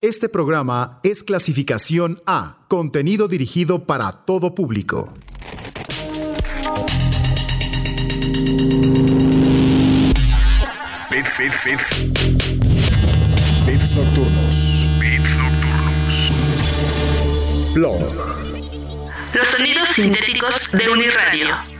Este programa es clasificación A, contenido dirigido para todo público. Bits, bits, bits. Bits nocturnos. Bits nocturnos. Blog. Los sonidos sintéticos de Uniradio.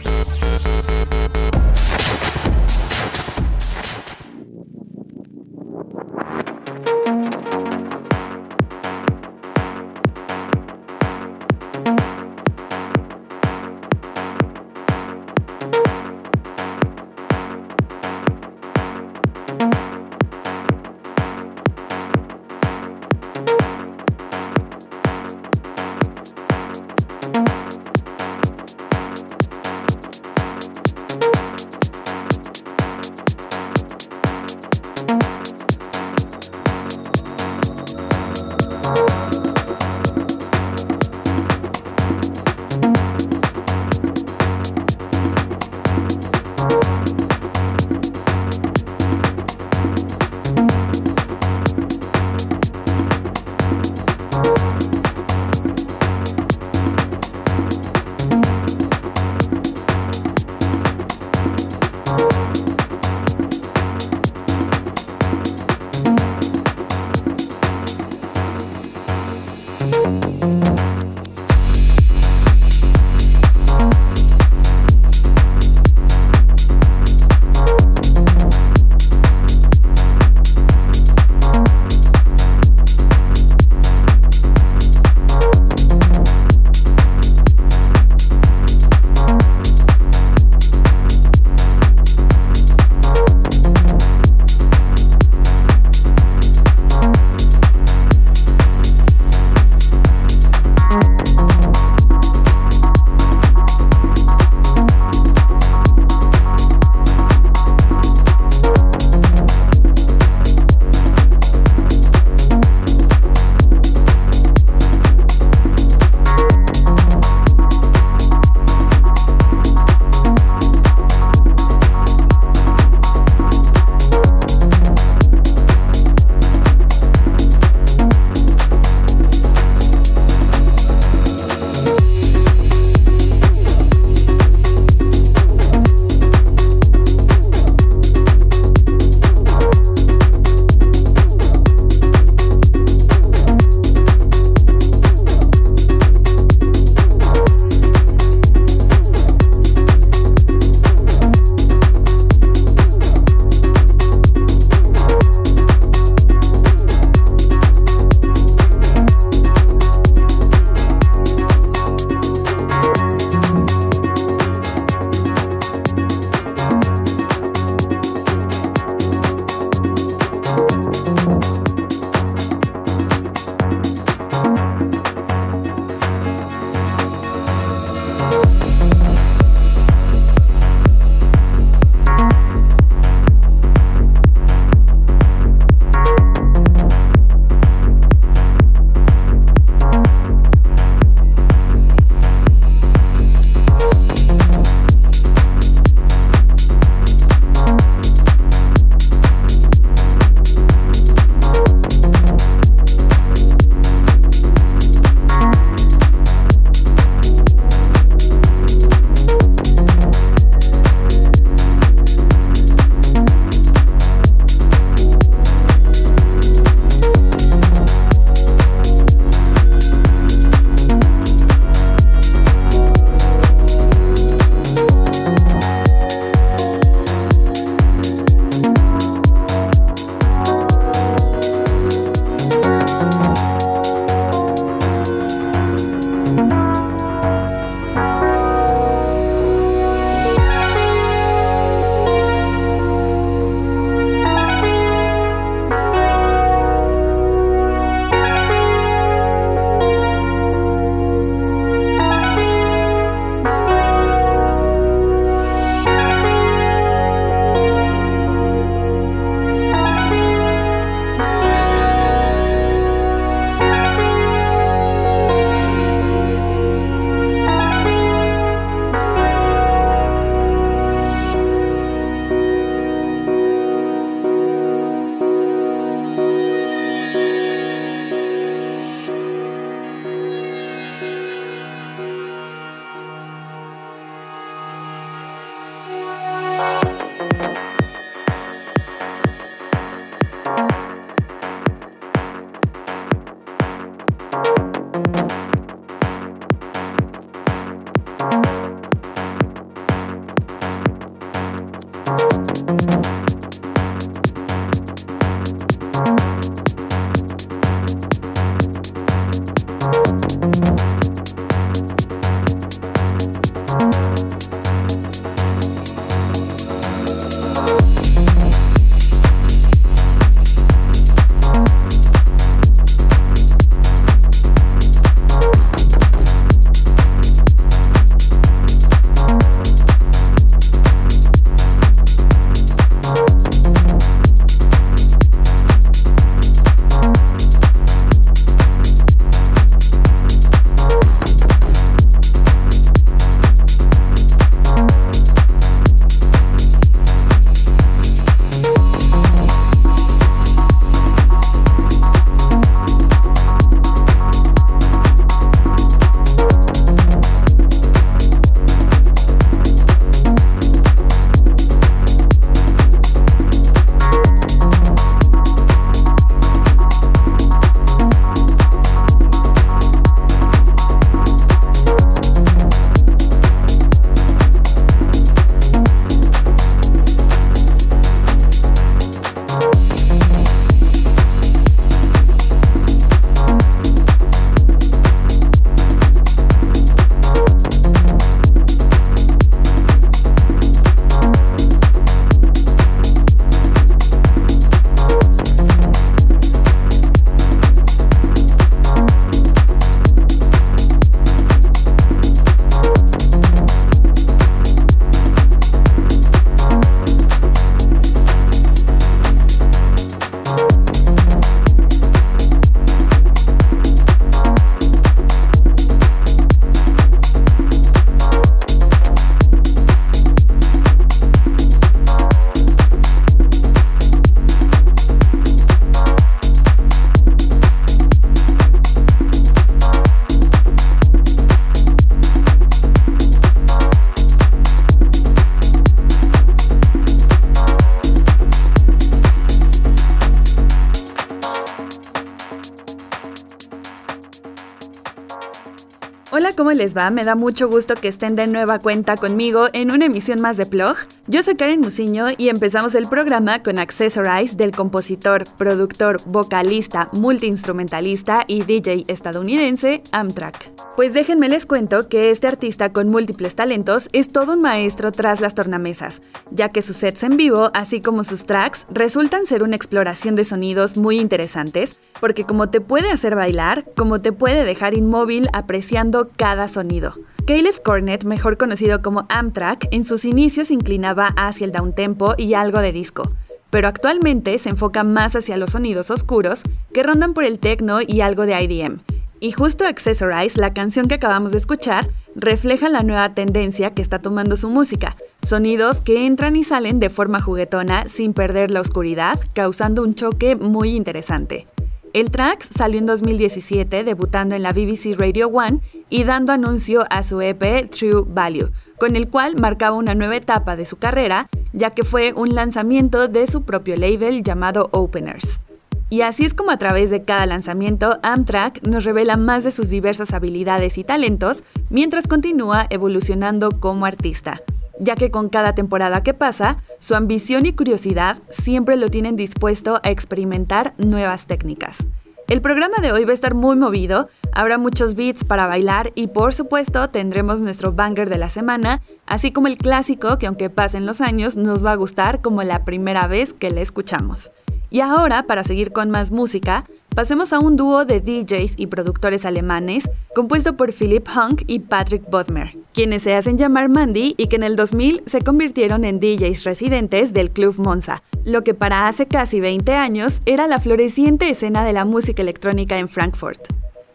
Les va? Me da mucho gusto que estén de nueva cuenta conmigo en una emisión más de Plog. Yo soy Karen Musiño y empezamos el programa con Accessorize del compositor, productor, vocalista, multiinstrumentalista y DJ estadounidense Amtrak. Pues déjenme les cuento que este artista con múltiples talentos es todo un maestro tras las tornamesas, ya que sus sets en vivo, así como sus tracks, resultan ser una exploración de sonidos muy interesantes, porque como te puede hacer bailar, como te puede dejar inmóvil apreciando cada sonido. Caleb Cornett, mejor conocido como Amtrak, en sus inicios inclinaba hacia el downtempo y algo de disco, pero actualmente se enfoca más hacia los sonidos oscuros que rondan por el techno y algo de IDM. Y justo Accessorize, la canción que acabamos de escuchar, refleja la nueva tendencia que está tomando su música, sonidos que entran y salen de forma juguetona sin perder la oscuridad, causando un choque muy interesante. El track salió en 2017 debutando en la BBC Radio 1 y dando anuncio a su EP True Value, con el cual marcaba una nueva etapa de su carrera, ya que fue un lanzamiento de su propio label llamado Openers. Y así es como a través de cada lanzamiento, Amtrak nos revela más de sus diversas habilidades y talentos mientras continúa evolucionando como artista ya que con cada temporada que pasa, su ambición y curiosidad siempre lo tienen dispuesto a experimentar nuevas técnicas. El programa de hoy va a estar muy movido, habrá muchos beats para bailar y por supuesto tendremos nuestro banger de la semana, así como el clásico que aunque pasen los años nos va a gustar como la primera vez que le escuchamos. Y ahora, para seguir con más música, pasemos a un dúo de DJs y productores alemanes compuesto por Philip Hunk y Patrick Bodmer, quienes se hacen llamar Mandy y que en el 2000 se convirtieron en DJs residentes del Club Monza, lo que para hace casi 20 años era la floreciente escena de la música electrónica en Frankfurt.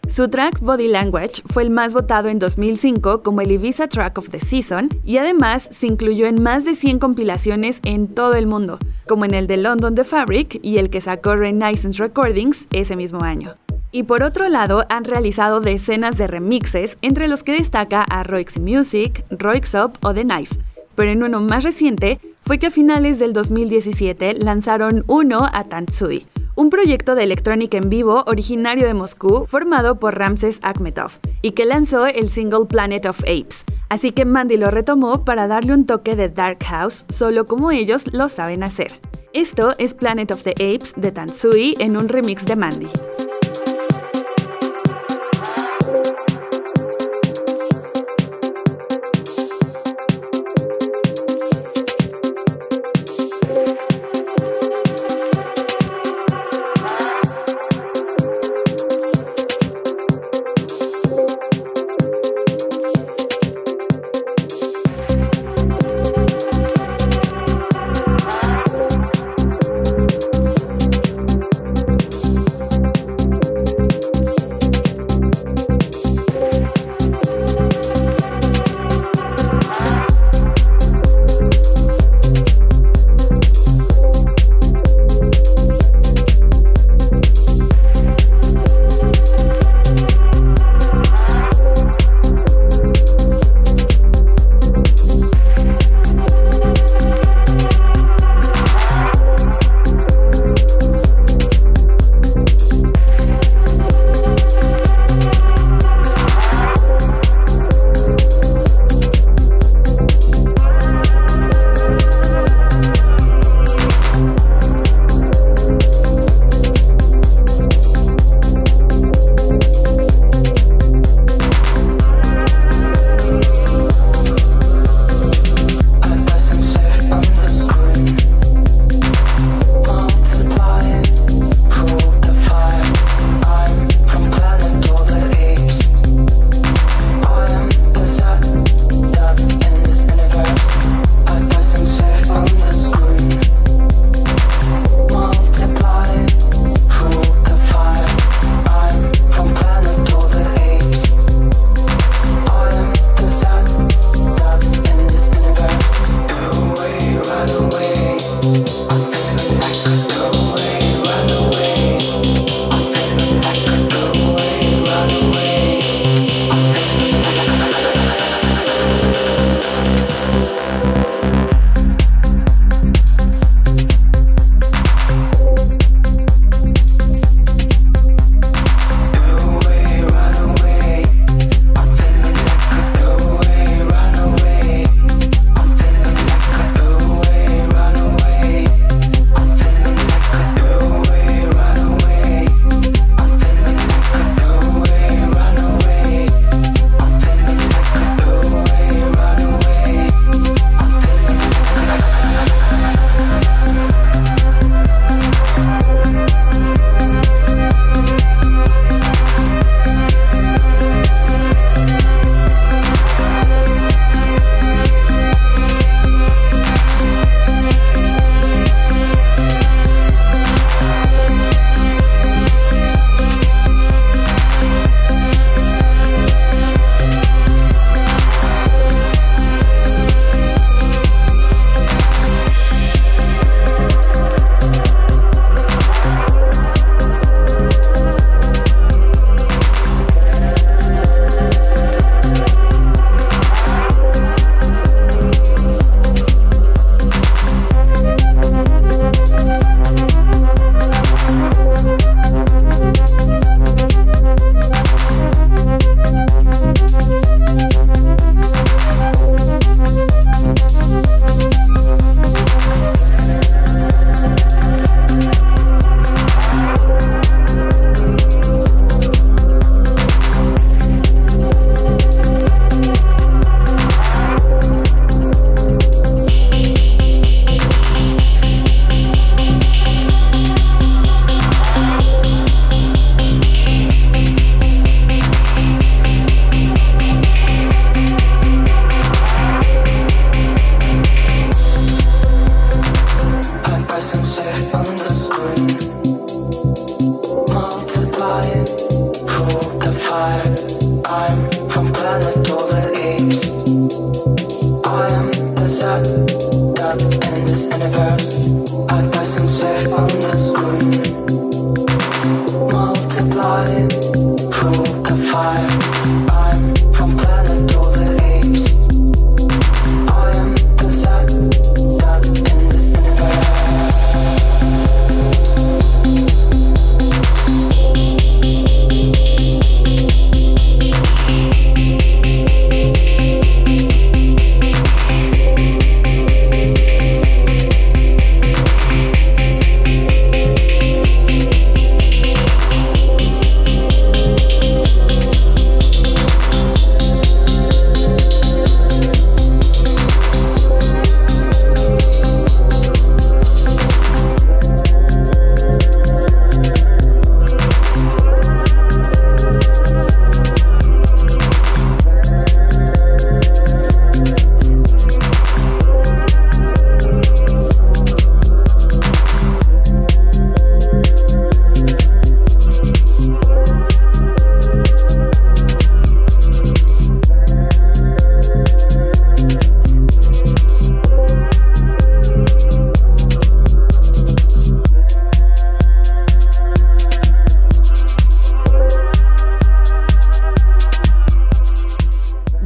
Su track Body Language fue el más votado en 2005 como el Ibiza Track of the Season y además se incluyó en más de 100 compilaciones en todo el mundo, como en el de London The Fabric y el que sacó Renaissance Recordings ese mismo año. Y por otro lado, han realizado decenas de remixes, entre los que destaca a Roixy Music, Roixop o The Knife. Pero en uno más reciente, fue que a finales del 2017 lanzaron uno a Tantsui, un proyecto de electrónica en vivo originario de Moscú formado por Ramses Akhmetov y que lanzó el single Planet of Apes. Así que Mandy lo retomó para darle un toque de Dark House solo como ellos lo saben hacer. Esto es Planet of the Apes de Tansui en un remix de Mandy.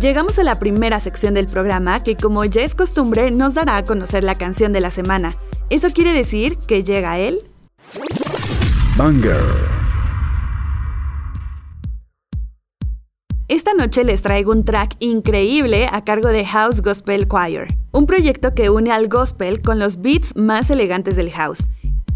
Llegamos a la primera sección del programa que como ya es costumbre nos dará a conocer la canción de la semana. Eso quiere decir que llega él. Banger. Esta noche les traigo un track increíble a cargo de House Gospel Choir, un proyecto que une al gospel con los beats más elegantes del house.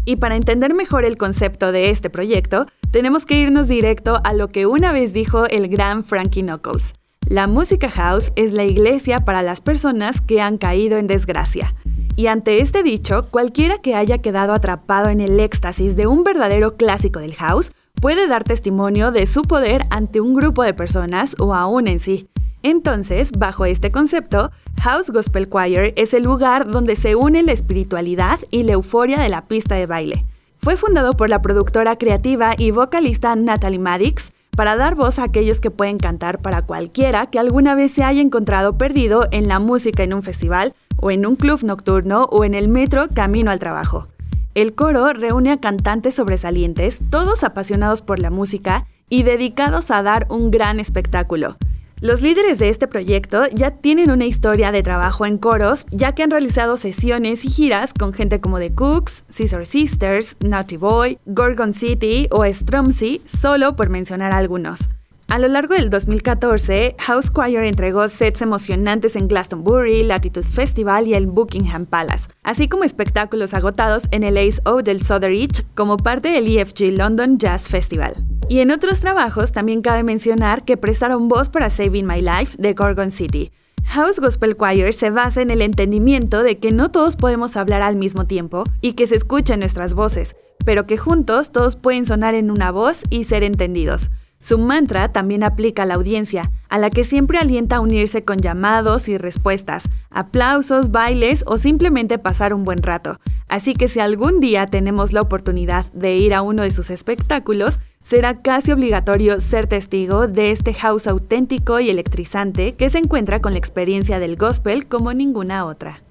Y para entender mejor el concepto de este proyecto, tenemos que irnos directo a lo que una vez dijo el gran Frankie Knuckles. La música house es la iglesia para las personas que han caído en desgracia. Y ante este dicho, cualquiera que haya quedado atrapado en el éxtasis de un verdadero clásico del house puede dar testimonio de su poder ante un grupo de personas o aún en sí. Entonces, bajo este concepto, House Gospel Choir es el lugar donde se une la espiritualidad y la euforia de la pista de baile. Fue fundado por la productora creativa y vocalista Natalie Maddox, para dar voz a aquellos que pueden cantar para cualquiera que alguna vez se haya encontrado perdido en la música en un festival o en un club nocturno o en el metro camino al trabajo. El coro reúne a cantantes sobresalientes, todos apasionados por la música y dedicados a dar un gran espectáculo. Los líderes de este proyecto ya tienen una historia de trabajo en coros, ya que han realizado sesiones y giras con gente como The Cooks, Scissor Sisters, Naughty Boy, Gorgon City o Stromsy, solo por mencionar algunos. A lo largo del 2014, House Choir entregó sets emocionantes en Glastonbury, Latitude Festival y el Buckingham Palace, así como espectáculos agotados en el Ace O del Sotheridge como parte del EFG London Jazz Festival. Y en otros trabajos también cabe mencionar que prestaron voz para Saving My Life de Gorgon City. House Gospel Choir se basa en el entendimiento de que no todos podemos hablar al mismo tiempo y que se escuchen nuestras voces, pero que juntos todos pueden sonar en una voz y ser entendidos. Su mantra también aplica a la audiencia, a la que siempre alienta a unirse con llamados y respuestas, aplausos, bailes o simplemente pasar un buen rato. Así que si algún día tenemos la oportunidad de ir a uno de sus espectáculos, será casi obligatorio ser testigo de este house auténtico y electrizante que se encuentra con la experiencia del gospel como ninguna otra.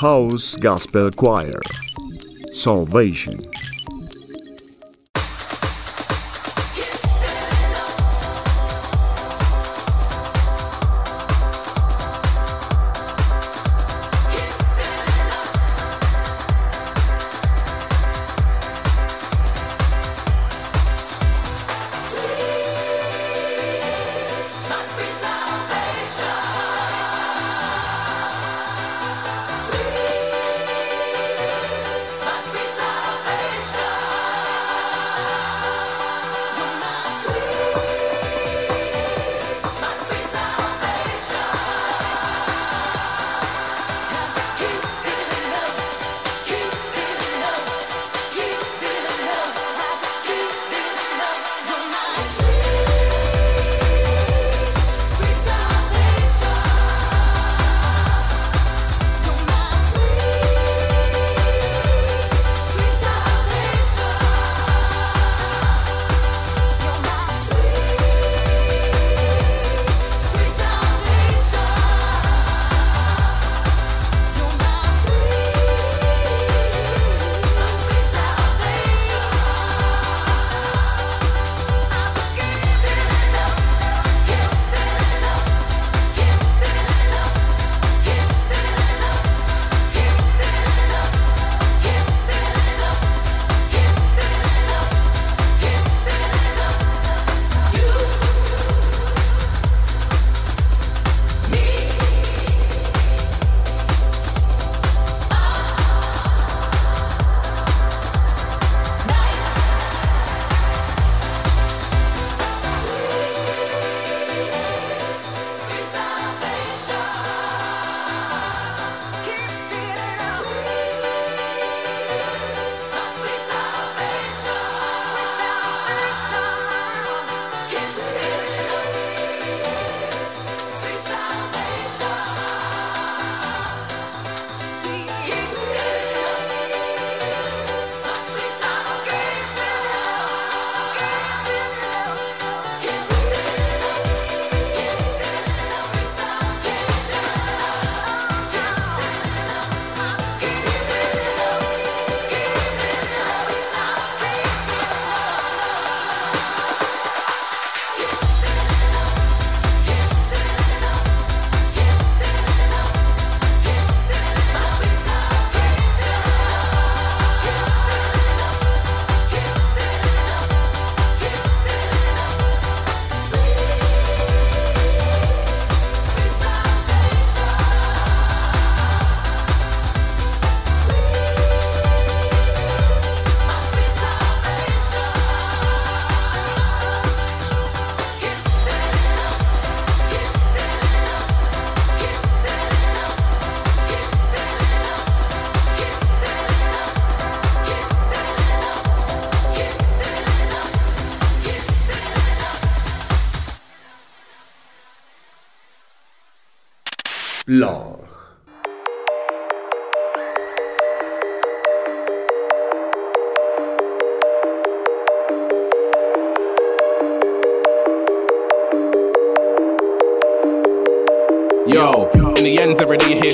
House Gospel Choir. Salvation.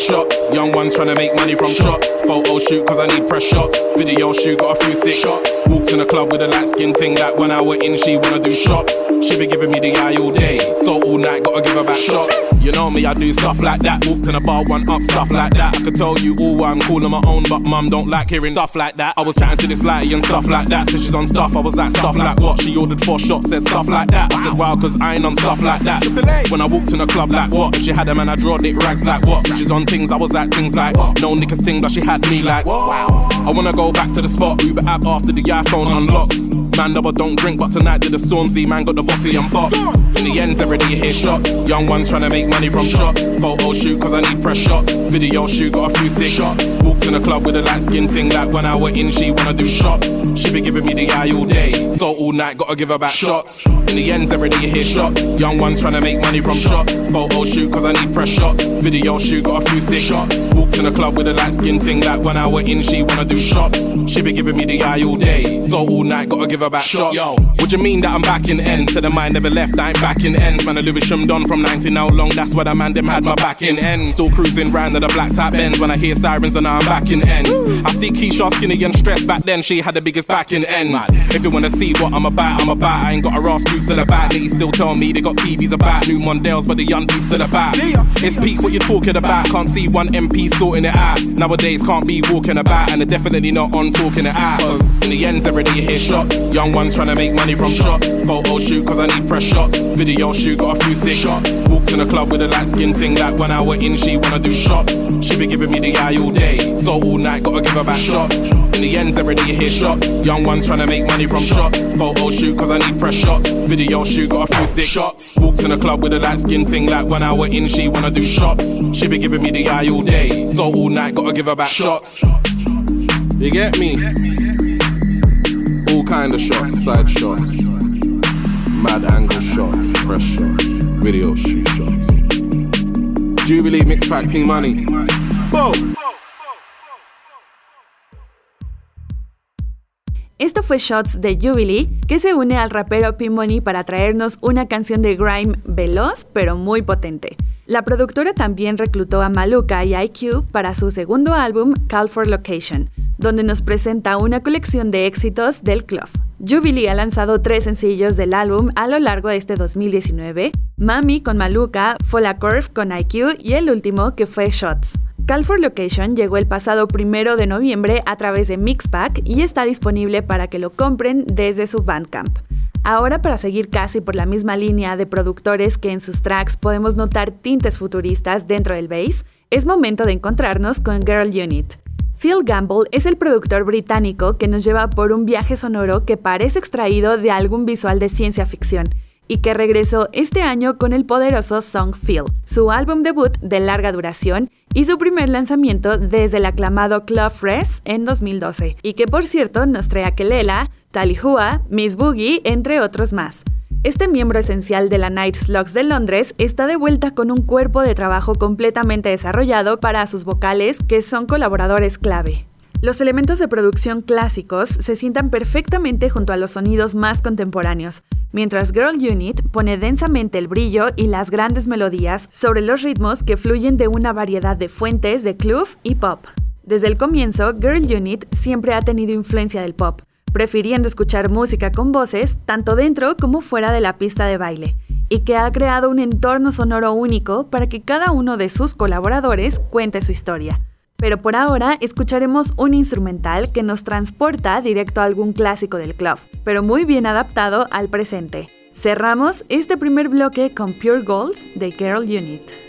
Shots. Young ones trying to make money from shots. Photo shoot cause I need press shots. Video shoot, got a few sick shots. Walked in the club with a light skin ting like when I went in, she wanna do shots. She be giving me the eye all day. So all night, gotta give her back shots. You know me, I do stuff like that. Walked in the bar, one up, stuff like that. I could tell you all why I'm cool on my own, but mum don't like hearing stuff like that. I was chatting to this lady and stuff like that. So she's on stuff, I was like stuff like what? She ordered four shots, said stuff like that. I said wow, cause I ain't on stuff like that. When I walked in the club, like what? If she had a man, I drawed it rags like what? So she's on things, I was at things like no niggas thing, but she had me like wow. I wanna go back to the spot, Uber app after the iPhone unlocks. Man, never don't drink, but tonight did the Stormzy, man got the Vossi and box. In the ends, every day you hear shots. Young ones trying to make money from shots. Photo shoot, cause I need press shots. Video shoot, got a few sick shots. Walked in the club with a light skin thing, like when I went in, she wanna do shots. She be giving me the eye all day, so all night, gotta give her back shots. In the ends, every day you hear shots. Young ones trying to make money from shots. Photo shoot, cause I need press shots. Video shoot, got a few sick shots. Walked in the club with a light skin thing, like when I went in, she wanna do shots. She be giving me the eye all day, so all night, gotta give her back shots. Yo, what you mean that I'm back in end? To the mind never left, I ain't back in end. Man, a Lewisham done from 19 now long, that's why the man them had my back in end. Still cruising round to the black tap ends when I hear sirens and now I'm back in ends. I see Keisha skinny and stressed back then, she had the biggest back in ends. If you wanna see what I'm about, I'm about. I ain't got a ask who's still about. They still tell me they got TVs about new Mondales, but the young piece still about. It's peak what you're talking about. Can't see one MP sorting it out. Nowadays can't be walking about, and they're definitely not on talking it out. Cause in the ends, every day you hear shots. Young ones trying to make money from shots. Photo shoot, cause I need press shots. Video shoot, got a few sick shots. Walked in the club with a light skin ting, like when I went in, she wanna do shots. She be giving me the eye all day, so all night, gotta give her back shots. In the ends, every day you hear shots. Young ones trying to make money from shots. Photo shoot, cause I need press shots. Video shoot, got a few sick shots. Walked in the club with a light skin ting, like when I went in, she wanna do shots. She be giving me the eye all day, so all night, gotta give her back shots. You get me? All kind of shots, side shots, mad angle shots, fresh shots, video shoot shots. Jubilee mix pack P money. Whoa. Esto fue Shots de Jubilee, que se une al rapero P-Money para traernos una canción de grime veloz pero muy potente. La productora también reclutó a Maluka y IQ para su segundo álbum Call for Location, donde nos presenta una colección de éxitos del club. Jubilee ha lanzado tres sencillos del álbum a lo largo de este 2019, Mami con Maluka, Fola Curve con IQ y el último que fue Shots. Call for Location llegó el pasado primero de noviembre a través de Mixpack y está disponible para que lo compren desde su Bandcamp. Ahora para seguir casi por la misma línea de productores que en sus tracks podemos notar tintes futuristas dentro del bass, es momento de encontrarnos con Girl Unit. Phil Gamble es el productor británico que nos lleva por un viaje sonoro que parece extraído de algún visual de ciencia ficción y que regresó este año con el poderoso Song Phil, su álbum debut de larga duración y su primer lanzamiento desde el aclamado Club Fresh en 2012, y que por cierto nos trae a Kelela, Talihua, Miss Boogie, entre otros más. Este miembro esencial de la Night Slugs de Londres está de vuelta con un cuerpo de trabajo completamente desarrollado para sus vocales, que son colaboradores clave. Los elementos de producción clásicos se sientan perfectamente junto a los sonidos más contemporáneos, mientras Girl Unit pone densamente el brillo y las grandes melodías sobre los ritmos que fluyen de una variedad de fuentes de club y pop. Desde el comienzo, Girl Unit siempre ha tenido influencia del pop, prefiriendo escuchar música con voces tanto dentro como fuera de la pista de baile, y que ha creado un entorno sonoro único para que cada uno de sus colaboradores cuente su historia. Pero por ahora escucharemos un instrumental que nos transporta directo a algún clásico del club, pero muy bien adaptado al presente. Cerramos este primer bloque con Pure Gold de Girl Unit.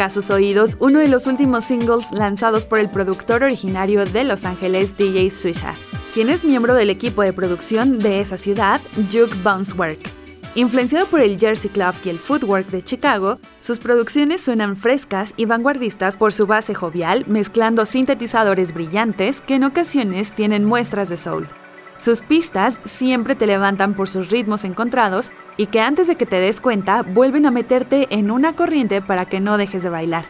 A sus oídos uno de los últimos singles lanzados por el productor originario de Los Ángeles, DJ Swisha, quien es miembro del equipo de producción de esa ciudad, Juke Work. Influenciado por el Jersey Club y el Footwork de Chicago, sus producciones suenan frescas y vanguardistas por su base jovial, mezclando sintetizadores brillantes que en ocasiones tienen muestras de soul. Sus pistas siempre te levantan por sus ritmos encontrados y que antes de que te des cuenta vuelven a meterte en una corriente para que no dejes de bailar.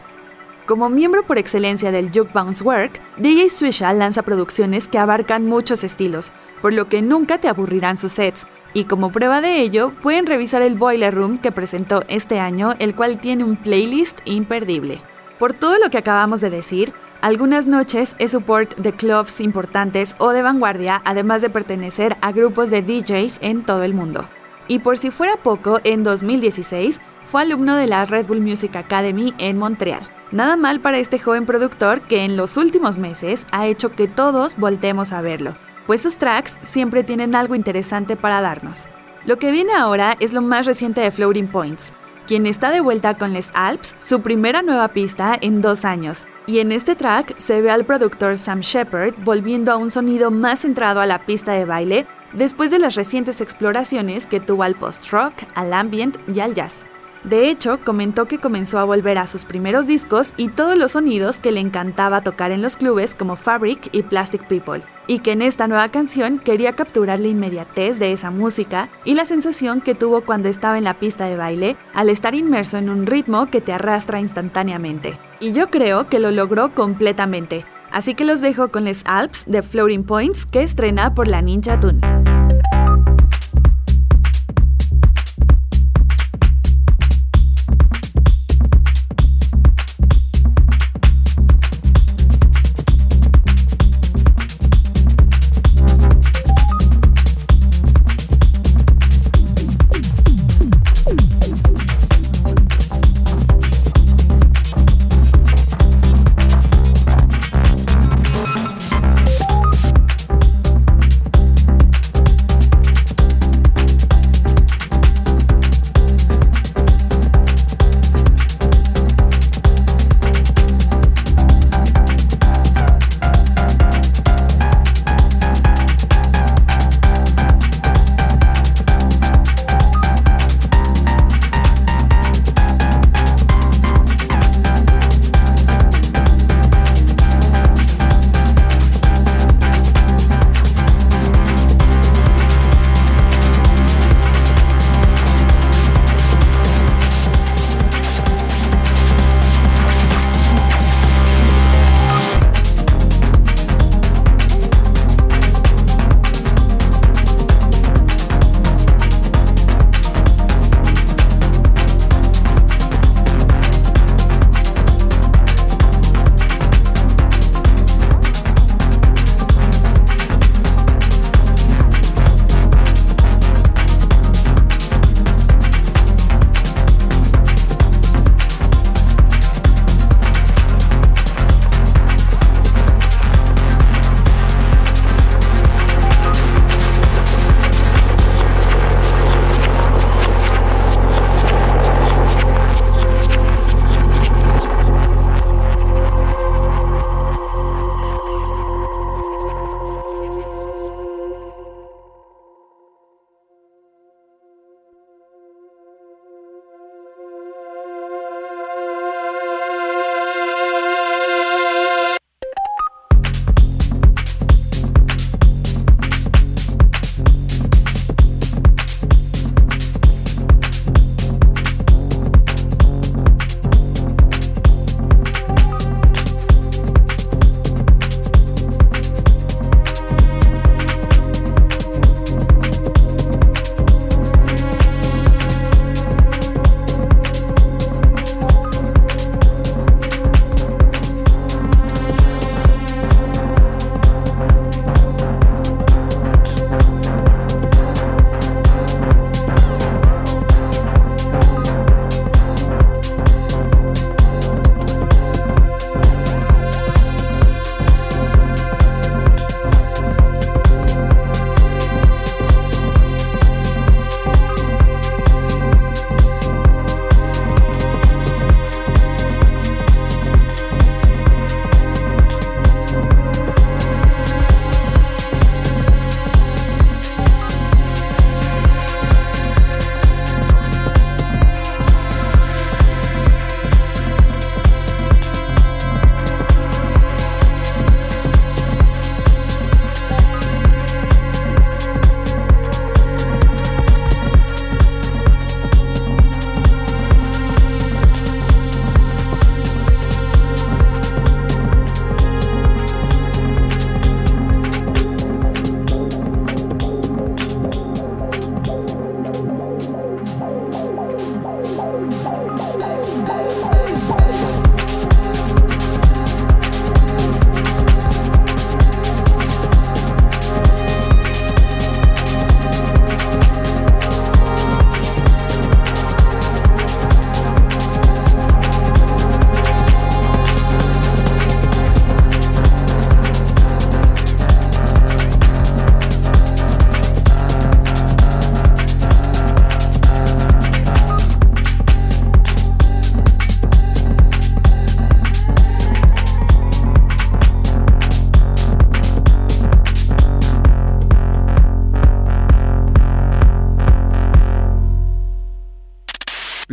Como miembro por excelencia del Juke Bounce Work, DJ Swisha lanza producciones que abarcan muchos estilos, por lo que nunca te aburrirán sus sets, y como prueba de ello, pueden revisar el Boiler Room que presentó este año, el cual tiene un playlist imperdible. Por todo lo que acabamos de decir, algunas noches es support de clubs importantes o de vanguardia, además de pertenecer a grupos de DJs en todo el mundo. Y por si fuera poco, en 2016 fue alumno de la Red Bull Music Academy en Montreal. Nada mal para este joven productor que en los últimos meses ha hecho que todos voltemos a verlo, pues sus tracks siempre tienen algo interesante para darnos. Lo que viene ahora es lo más reciente de Floating Points, quien está de vuelta con Les Alps, su primera nueva pista en dos años. Y en este track se ve al productor Sam Shepard volviendo a un sonido más centrado a la pista de baile después de las recientes exploraciones que tuvo al post-rock, al ambient y al jazz. De hecho, comentó que comenzó a volver a sus primeros discos y todos los sonidos que le encantaba tocar en los clubes como Fabric y Plastic People, y que en esta nueva canción quería capturar la inmediatez de esa música y la sensación que tuvo cuando estaba en la pista de baile al estar inmerso en un ritmo que te arrastra instantáneamente. Y yo creo que lo logró completamente. Así que los dejo con Les Alps de Floating Points que estrena por la Ninja Tune.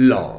law.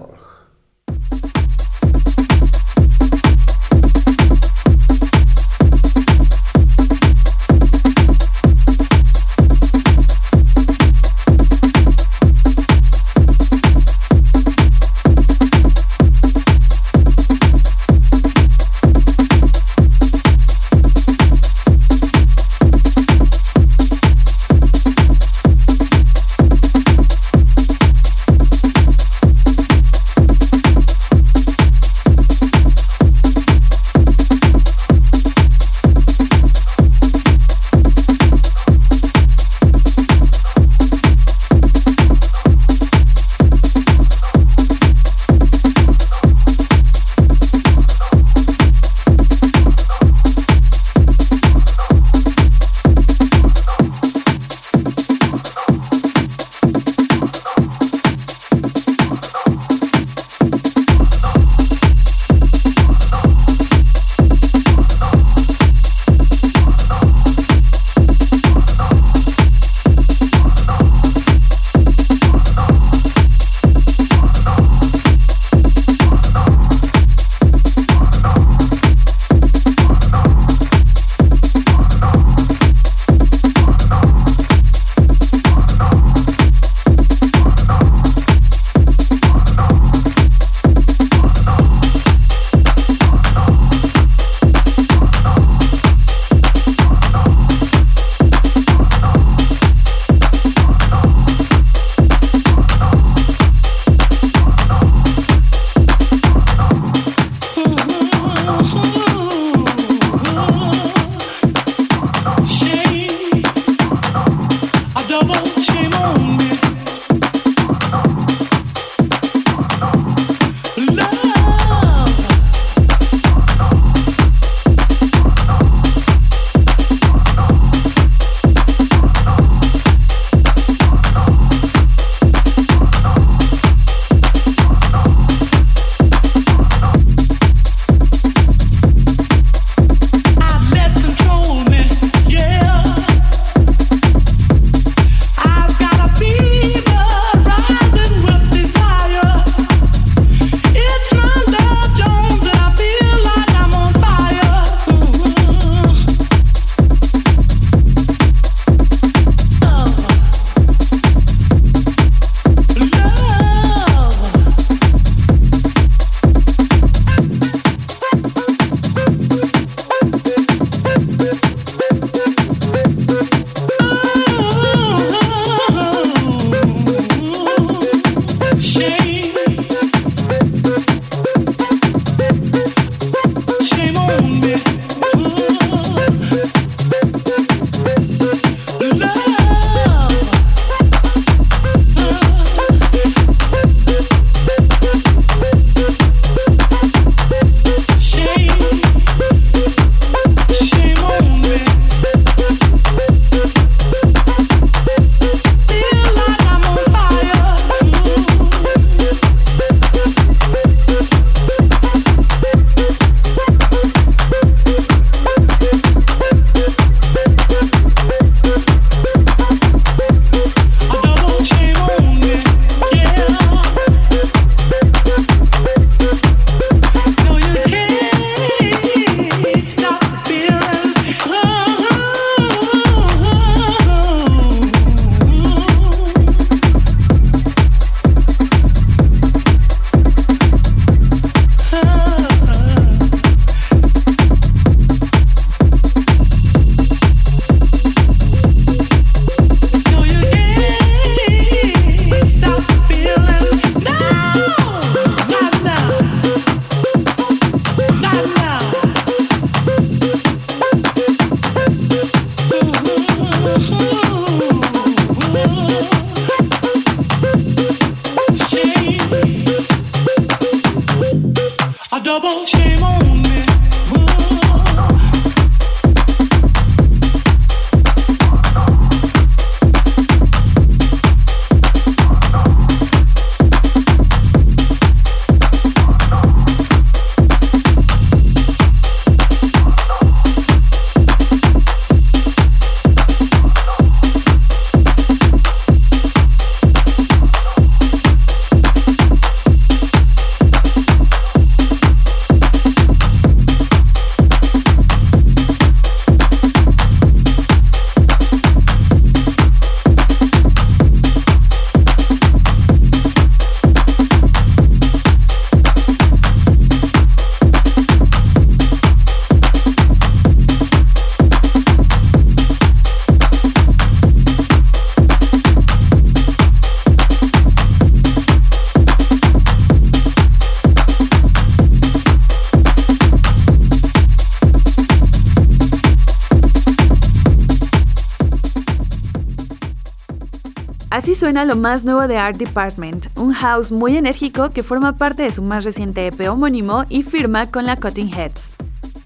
Suena lo más nuevo de Art Department, un house muy enérgico que forma parte de su más reciente EP homónimo y firma con la Cutting Heads.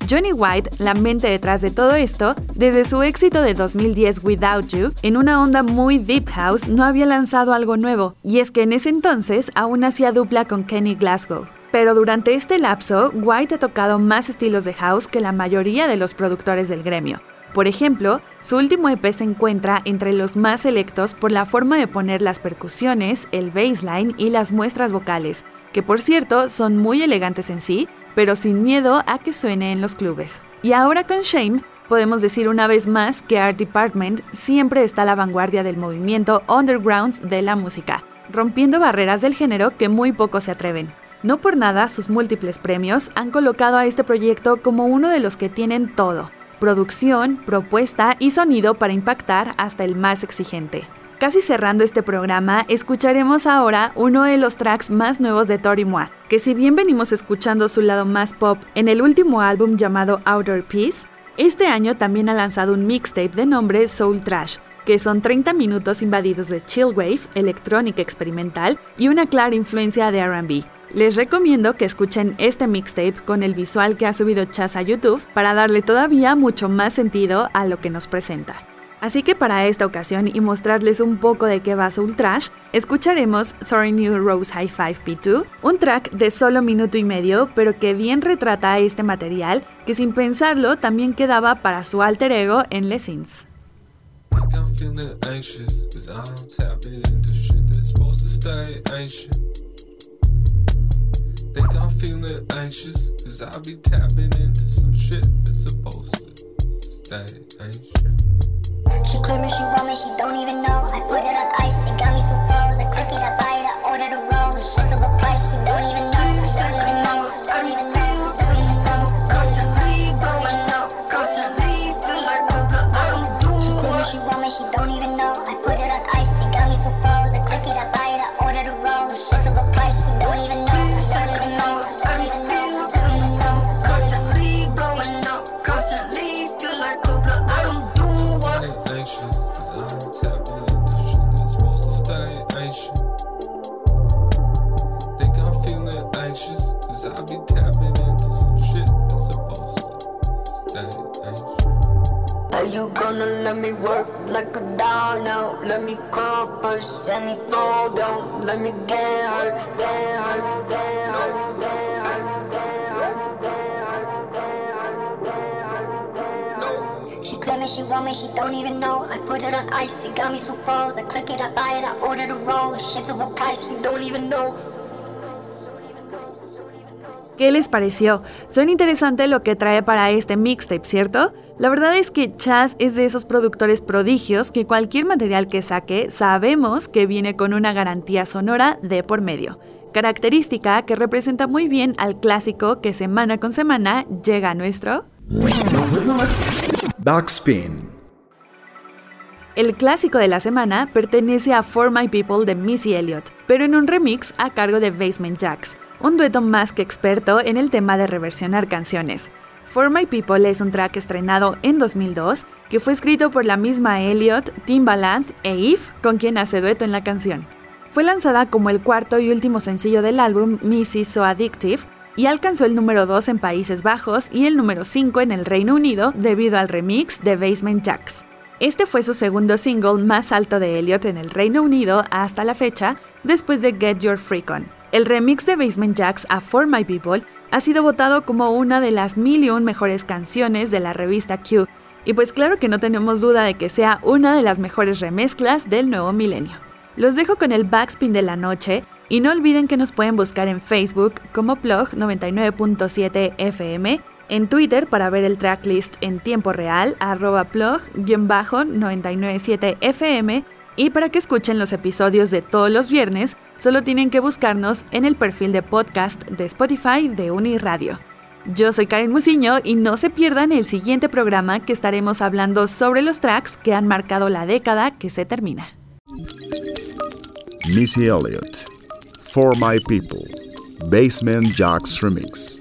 Johnny White, la mente detrás de todo esto, desde su éxito de 2010 Without You, en una onda muy deep house, no había lanzado algo nuevo, y es que en ese entonces aún hacía dupla con Kenny Glasgow. Pero durante este lapso, White ha tocado más estilos de house que la mayoría de los productores del gremio. Por ejemplo, su último EP se encuentra entre los más selectos por la forma de poner las percusiones, el bassline y las muestras vocales, que por cierto son muy elegantes en sí, pero sin miedo a que suene en los clubes. Y ahora con Shame, podemos decir una vez más que Art Department siempre está a la vanguardia del movimiento underground de la música, rompiendo barreras del género que muy pocos se atreven. No por nada, sus múltiples premios han colocado a este proyecto como uno de los que tienen todo, producción, propuesta y sonido para impactar hasta el más exigente. Casi cerrando este programa, escucharemos ahora uno de los tracks más nuevos de Tori Moi, que si bien venimos escuchando su lado más pop en el último álbum llamado Outer Peace, este año también ha lanzado un mixtape de nombre Soul Trash, que son 30 minutos invadidos de chillwave, electrónica experimental y una clara influencia de RB. Les recomiendo que escuchen este mixtape con el visual que ha subido Chaz a YouTube para darle todavía mucho más sentido a lo que nos presenta. Así que para esta ocasión y mostrarles un poco de qué va Soul Trash, escucharemos Thorny New Rose High 5 P2, un track de solo minuto y medio, pero que bien retrata este material, que sin pensarlo también quedaba para su alter ego en Lessons. Think I'm feeling anxious, cause I be tapping into some shit that's supposed to stay ancient. She claiming she roaming, she don't even know. I put it on ice, it got me so froze. I click it, I buy it, I order the roll. It's just a price, we don't even know. She don't even you gonna let me work like a dog now? Let me crawl first, let me fall down, let me get hurt, get hurt, get hurt. She claiming she want me, she don't even know. I put it on ice, it got me so froze. I click it, I buy it, I order the roll. Shit's overpriced, you don't even know. ¿Qué les pareció? Suena interesante lo que trae para este mixtape, ¿cierto? La verdad es que Chaz es de esos productores prodigios que cualquier material que saque sabemos que viene con una garantía sonora de por medio, característica que representa muy bien al clásico que semana con semana llega a nuestro... Backspin. El clásico de la semana pertenece a For My People de Missy Elliott, pero en un remix a cargo de Basement Jacks, un dueto más que experto en el tema de reversionar canciones. For My People es un track estrenado en 2002 que fue escrito por la misma Elliott, Timbaland e Eve, con quien hace dueto en la canción. Fue lanzada como el cuarto y último sencillo del álbum Missy So Addictive y alcanzó el número 2 en Países Bajos y el número 5 en el Reino Unido debido al remix de Basement Jacks. Este fue su segundo single más alto de Elliott en el Reino Unido hasta la fecha, después de Get Your Freak On. El remix de Basement Jacks a For My People ha sido votado como una de las mil y un mejores canciones de la revista Q, y pues claro que no tenemos duda de que sea una de las mejores remezclas del nuevo milenio. Los dejo con el backspin de la noche y no olviden que nos pueden buscar en Facebook como Plug 99.7 FM, en Twitter para ver el tracklist en tiempo real, arroba plug-997 FM, y para que escuchen los episodios de todos los viernes, solo tienen que buscarnos en el perfil de podcast de Spotify de Uniradio. Yo soy Karen Musiño y no se pierdan el siguiente programa que estaremos hablando sobre los tracks que han marcado la década que se termina. Missy Elliott. For My People. Basement Jacks Remix.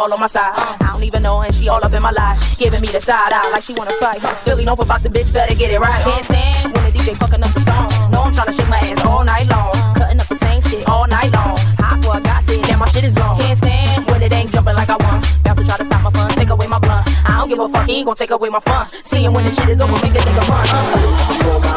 All on my side. Uh. I don't even know, and she all up in my life, giving me the side eye like she wanna fight. Philly Nova about the bitch, better get it right. Can't stand when the DJ fucking up the song. Uh. No, I'm trying to shake my ass all night long, uh. cutting up the same shit all night long. High for a goddamn, damn, my shit is blown. Can't stand when it ain't jumping like I want. Bounce to try to stop my fun, take away my blunt. I don't give a fuck, he ain't gonna take away my fun. Seeing when the shit is over, make a nigga run. Uh.